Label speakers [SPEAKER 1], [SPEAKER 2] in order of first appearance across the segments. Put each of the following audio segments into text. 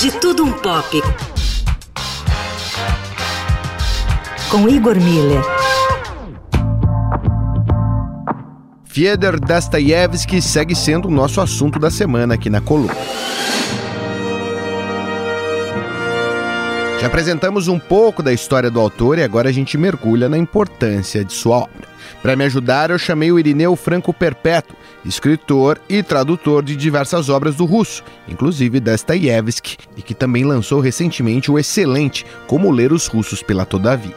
[SPEAKER 1] De Tudo Um Pop. Com Igor Miller.
[SPEAKER 2] Fiedor Dostoiévski segue sendo o nosso assunto da semana aqui na coluna. Já apresentamos um pouco da história do autor e agora a gente mergulha na importância de sua obra. Para me ajudar, eu chamei o Irineu Franco Perpétuo, escritor e tradutor de diversas obras do russo, inclusive Dostoiévski, e que também lançou recentemente o excelente Como Ler os Russos pela Todavia.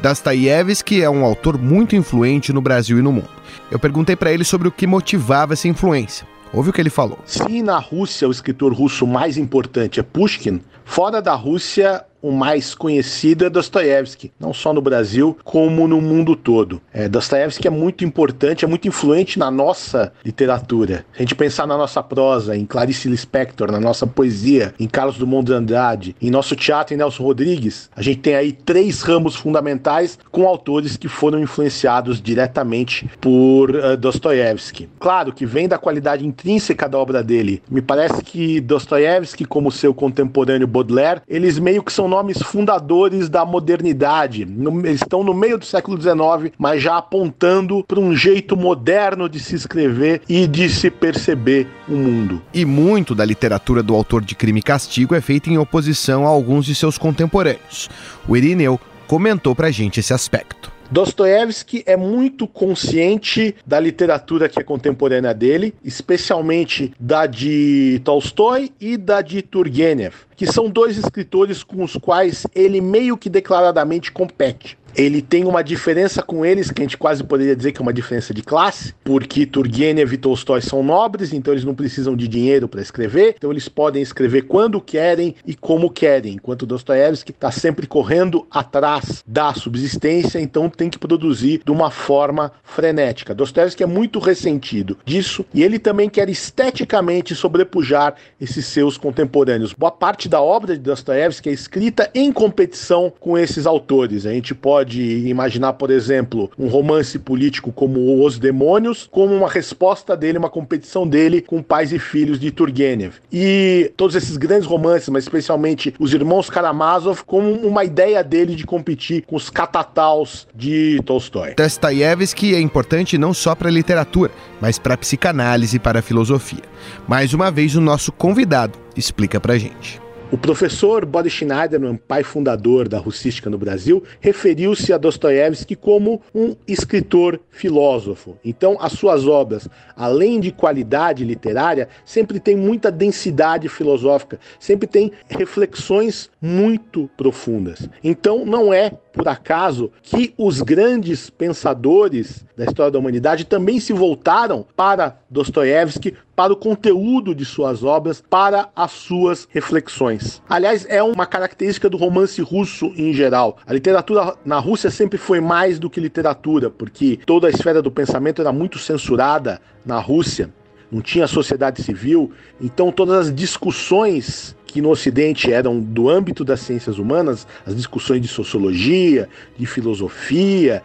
[SPEAKER 2] Dostoiévski é um autor muito influente no Brasil e no mundo. Eu perguntei para ele sobre o que motivava essa influência. Ouve o que ele falou.
[SPEAKER 3] Se na Rússia o escritor russo mais importante é Pushkin, fora da Rússia o mais conhecido é Dostoiévski, não só no Brasil, como no mundo todo. É, Dostoiévski é muito importante, é muito influente na nossa literatura. Se a gente pensar na nossa prosa, em Clarice Lispector, na nossa poesia, em Carlos Drummond de Andrade, em nosso teatro em Nelson Rodrigues, a gente tem aí três ramos fundamentais com autores que foram influenciados diretamente por uh, Dostoiévski. Claro que vem da qualidade intrínseca da obra dele. Me parece que Dostoiévski, como seu contemporâneo Baudelaire, eles meio que são nomes fundadores da modernidade. Eles estão no meio do século XIX, mas já apontando para um jeito moderno de se escrever e de se perceber o mundo.
[SPEAKER 2] E muito da literatura do autor de Crime e Castigo é feita em oposição a alguns de seus contemporâneos. O Irineu comentou para a gente esse aspecto.
[SPEAKER 3] Dostoiévski é muito consciente da literatura que é contemporânea dele, especialmente da de Tolstói e da de Turgenev, que são dois escritores com os quais ele meio que declaradamente compete. Ele tem uma diferença com eles, que a gente quase poderia dizer que é uma diferença de classe, porque Turgenev e Tolstói são nobres, então eles não precisam de dinheiro para escrever, então eles podem escrever quando querem e como querem, enquanto Dostoiévski está sempre correndo atrás da subsistência, então tem que produzir de uma forma frenética. Dostoiévski é muito ressentido disso e ele também quer esteticamente sobrepujar esses seus contemporâneos. Boa parte da obra de Dostoiévski é escrita em competição com esses autores. A gente pode imaginar, por exemplo, um romance político como Os Demônios, como uma resposta dele, uma competição dele com Pais e Filhos de Turgenev. E todos esses grandes romances, mas especialmente Os Irmãos Karamazov, como uma ideia dele de competir com os catataus de Tolstói.
[SPEAKER 2] Dostoiévski é importante não só para a literatura, mas para a psicanálise e para a filosofia. Mais uma vez, o nosso convidado explica para gente.
[SPEAKER 3] O professor Boris Schneider, um pai fundador da russística no Brasil, referiu-se a Dostoiévski como um escritor filósofo. Então, as suas obras, além de qualidade literária, sempre têm muita densidade filosófica, sempre têm reflexões muito profundas. Então, não é por acaso que os grandes pensadores da história da humanidade também se voltaram para Dostoiévski, para o conteúdo de suas obras, para as suas reflexões. Aliás, é uma característica do romance russo em geral. A literatura na Rússia sempre foi mais do que literatura, porque toda a esfera do pensamento era muito censurada na Rússia. Não tinha sociedade civil, então todas as discussões que no Ocidente eram do âmbito das ciências humanas, as discussões de sociologia, de filosofia,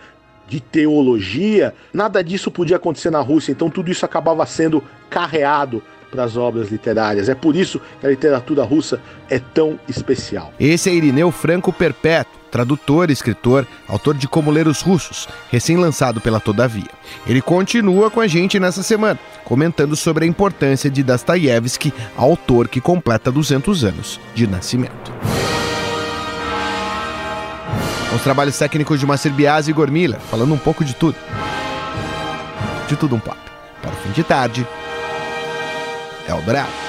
[SPEAKER 3] de teologia, nada disso podia acontecer na Rússia, então tudo isso acabava sendo carreado para as obras literárias. É por isso que a literatura russa é tão especial.
[SPEAKER 2] Esse é Irineu Franco Perpétuo, tradutor, escritor, autor de Como Ler os Russos, recém-lançado pela Todavia. Ele continua com a gente nessa semana, comentando sobre a importância de Dostoiévski, autor que completa 200 anos de nascimento. Os trabalhos técnicos de Macir Biasi e Gormila, falando um pouco de tudo. De tudo um papo. Para o fim de tarde, Eldorado.